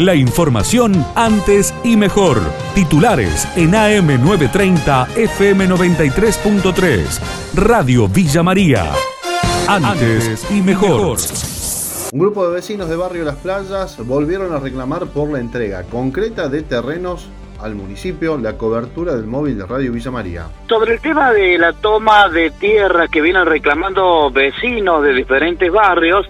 La información antes y mejor. Titulares en AM930 FM93.3. Radio Villa María. Antes y mejor. Un grupo de vecinos de Barrio Las Playas volvieron a reclamar por la entrega concreta de terrenos al municipio la cobertura del móvil de Radio Villa María. Sobre el tema de la toma de tierra que vienen reclamando vecinos de diferentes barrios,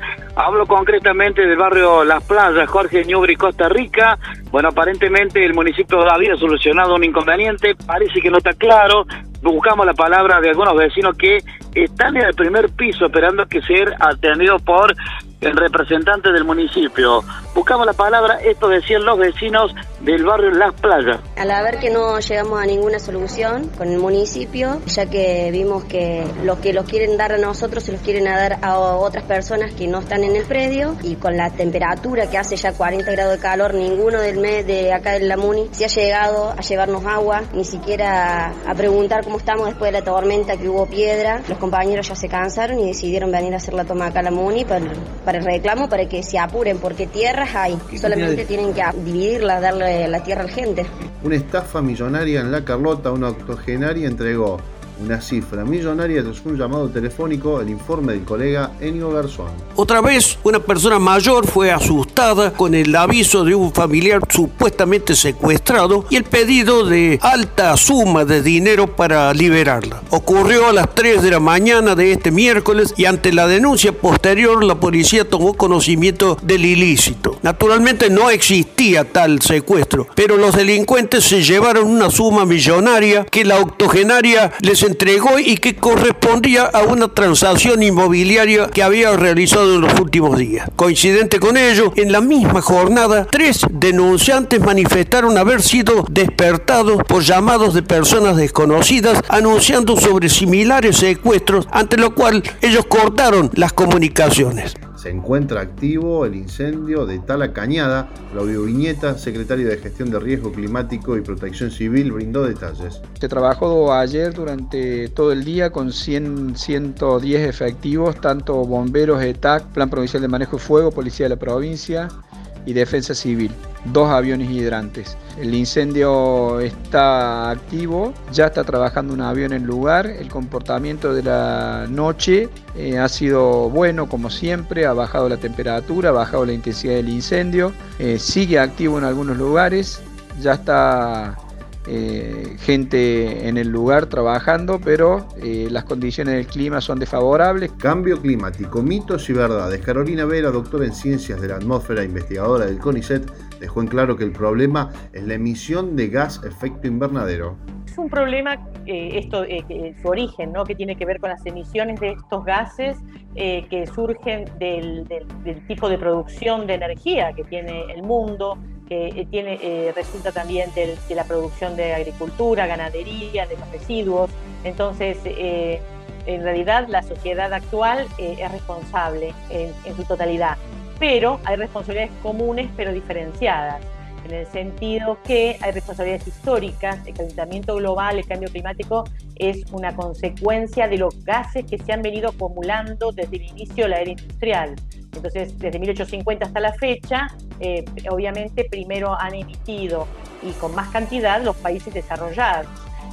hablo concretamente del barrio Las Playas, Jorge Ñubri, Costa Rica. Bueno, aparentemente el municipio había solucionado un inconveniente, parece que no está claro. Buscamos la palabra de algunos vecinos que están en el primer piso esperando que ser atendidos por el representante del municipio. Buscamos la palabra, esto decían los vecinos del barrio Las Playas. Al ver que no llegamos a ninguna solución con el municipio, ya que vimos que los que los quieren dar a nosotros se los quieren dar a otras personas que no están en el predio y con la temperatura que hace ya 40 grados de calor, ninguno del mes de acá de la Muni se ha llegado a llevarnos agua, ni siquiera a preguntar cómo estamos después de la tormenta que hubo piedra. Los compañeros ya se cansaron y decidieron venir a hacer la toma acá a la Muni para, para el reclamo, para que se apuren, porque tierras hay, solamente tienen que dividirlas, darle la tierra a la gente. Una estafa millonaria en La Carlota, una octogenaria entregó una cifra millonaria tras un llamado telefónico, el informe del colega Enio Garzón. Otra vez, una persona mayor fue asustada con el aviso de un familiar supuestamente secuestrado y el pedido de alta suma de dinero para liberarla. Ocurrió a las 3 de la mañana de este miércoles y ante la denuncia posterior la policía tomó conocimiento del ilícito. Naturalmente no existía tal secuestro, pero los delincuentes se llevaron una suma millonaria que la octogenaria les entregó y que correspondía a una transacción inmobiliaria que había realizado en los últimos días. Coincidente con ello, en la misma jornada, tres denunciantes manifestaron haber sido despertados por llamados de personas desconocidas anunciando sobre similares secuestros, ante lo cual ellos cortaron las comunicaciones. Se encuentra activo el incendio de Tala Cañada. Claudio Viñeta, secretario de Gestión de Riesgo Climático y Protección Civil, brindó detalles. Se trabajó ayer durante todo el día con 100, 110 efectivos, tanto bomberos, ETAC, Plan Provincial de Manejo de Fuego, Policía de la Provincia y Defensa Civil, dos aviones hidrantes. El incendio está activo, ya está trabajando un avión en lugar, el comportamiento de la noche eh, ha sido bueno como siempre, ha bajado la temperatura, ha bajado la intensidad del incendio, eh, sigue activo en algunos lugares, ya está eh, gente en el lugar trabajando, pero eh, las condiciones del clima son desfavorables. Cambio climático, mitos y verdades. Carolina Vera, doctora en ciencias de la atmósfera, investigadora del CONICET, dejó en claro que el problema es la emisión de gas efecto invernadero. Es un problema, eh, esto, su origen, ¿no? que tiene que ver con las emisiones de estos gases que surgen del, del tipo de producción de energía que tiene el mundo, eh, tiene, eh, resulta también de, la producción de agricultura, ganadería, de los residuos. Entonces, eh, en realidad la sociedad actual es responsable en su totalidad, pero hay responsabilidades comunes pero diferenciadas en el sentido que hay responsabilidades históricas, el calentamiento global, el cambio climático es una consecuencia de los gases que se han venido acumulando desde el inicio de la era industrial. Entonces, desde 1850 hasta la fecha, eh, obviamente primero han emitido y con más cantidad los países desarrollados.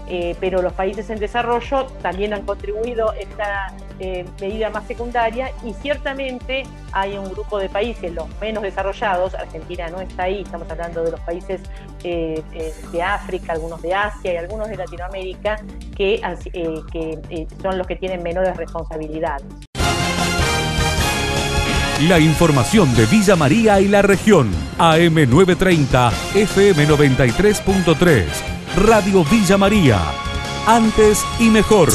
Eh, pero los países en desarrollo también han contribuido esta eh, medida más secundaria y ciertamente hay un grupo de países, los menos desarrollados, Argentina no está ahí, estamos hablando de los países de África, algunos de Asia y algunos de Latinoamérica, que, que son los que tienen menores responsabilidades. La información de Villa María y la región. AM930, FM93.3. Radio Villa María. Antes y mejor.